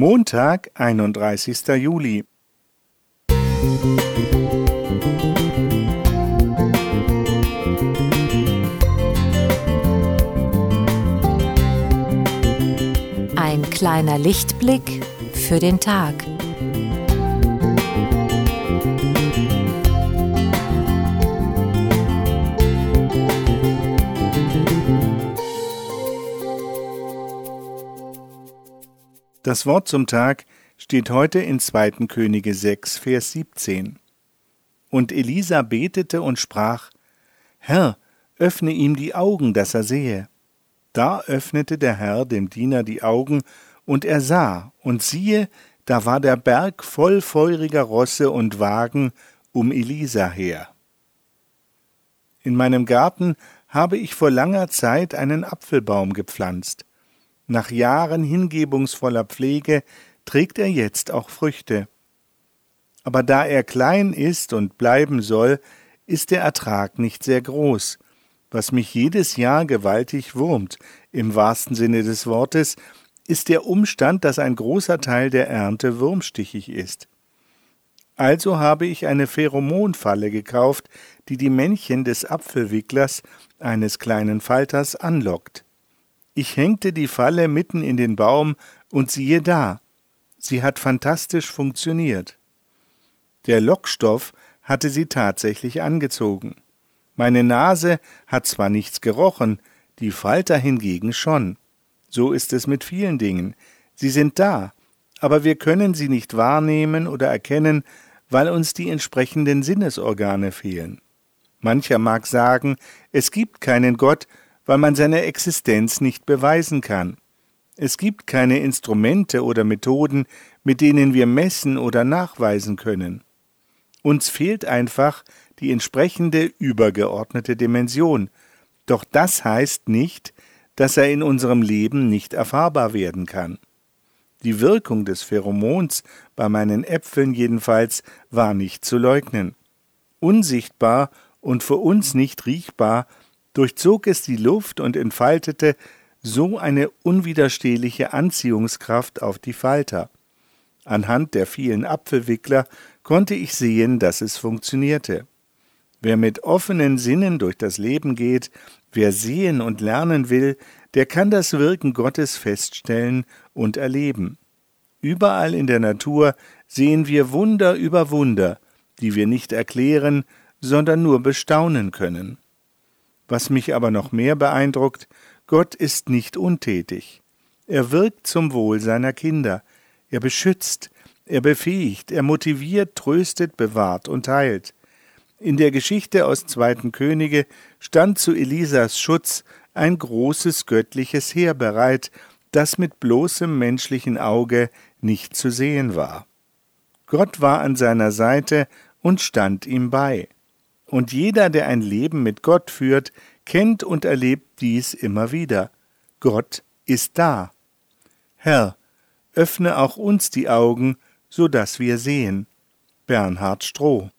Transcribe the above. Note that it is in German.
Montag, 31. Juli. Ein kleiner Lichtblick für den Tag. Das Wort zum Tag steht heute in 2. Könige 6, Vers 17. Und Elisa betete und sprach, Herr, öffne ihm die Augen, dass er sehe. Da öffnete der Herr dem Diener die Augen, und er sah, und siehe, da war der Berg voll feuriger Rosse und Wagen um Elisa her. In meinem Garten habe ich vor langer Zeit einen Apfelbaum gepflanzt. Nach Jahren hingebungsvoller Pflege trägt er jetzt auch Früchte. Aber da er klein ist und bleiben soll, ist der Ertrag nicht sehr groß, was mich jedes Jahr gewaltig wurmt, im wahrsten Sinne des Wortes, ist der Umstand, dass ein großer Teil der Ernte wurmstichig ist. Also habe ich eine Pheromonfalle gekauft, die die Männchen des Apfelwicklers, eines kleinen Falters, anlockt. Ich hängte die Falle mitten in den Baum und siehe da, sie hat fantastisch funktioniert. Der Lockstoff hatte sie tatsächlich angezogen. Meine Nase hat zwar nichts gerochen, die Falter hingegen schon. So ist es mit vielen Dingen. Sie sind da, aber wir können sie nicht wahrnehmen oder erkennen, weil uns die entsprechenden Sinnesorgane fehlen. Mancher mag sagen, es gibt keinen Gott, weil man seine Existenz nicht beweisen kann. Es gibt keine Instrumente oder Methoden, mit denen wir messen oder nachweisen können. Uns fehlt einfach die entsprechende übergeordnete Dimension, doch das heißt nicht, dass er in unserem Leben nicht erfahrbar werden kann. Die Wirkung des Pheromons bei meinen Äpfeln jedenfalls war nicht zu leugnen. Unsichtbar und für uns nicht riechbar durchzog es die Luft und entfaltete so eine unwiderstehliche Anziehungskraft auf die Falter. Anhand der vielen Apfelwickler konnte ich sehen, dass es funktionierte. Wer mit offenen Sinnen durch das Leben geht, wer sehen und lernen will, der kann das Wirken Gottes feststellen und erleben. Überall in der Natur sehen wir Wunder über Wunder, die wir nicht erklären, sondern nur bestaunen können. Was mich aber noch mehr beeindruckt, Gott ist nicht untätig. Er wirkt zum Wohl seiner Kinder. Er beschützt, er befähigt, er motiviert, tröstet, bewahrt und heilt. In der Geschichte aus zweiten Könige stand zu Elisas Schutz ein großes göttliches Heer bereit, das mit bloßem menschlichen Auge nicht zu sehen war. Gott war an seiner Seite und stand ihm bei. Und jeder, der ein Leben mit Gott führt, kennt und erlebt dies immer wieder. Gott ist da. Herr, öffne auch uns die Augen, so dass wir sehen. Bernhard Stroh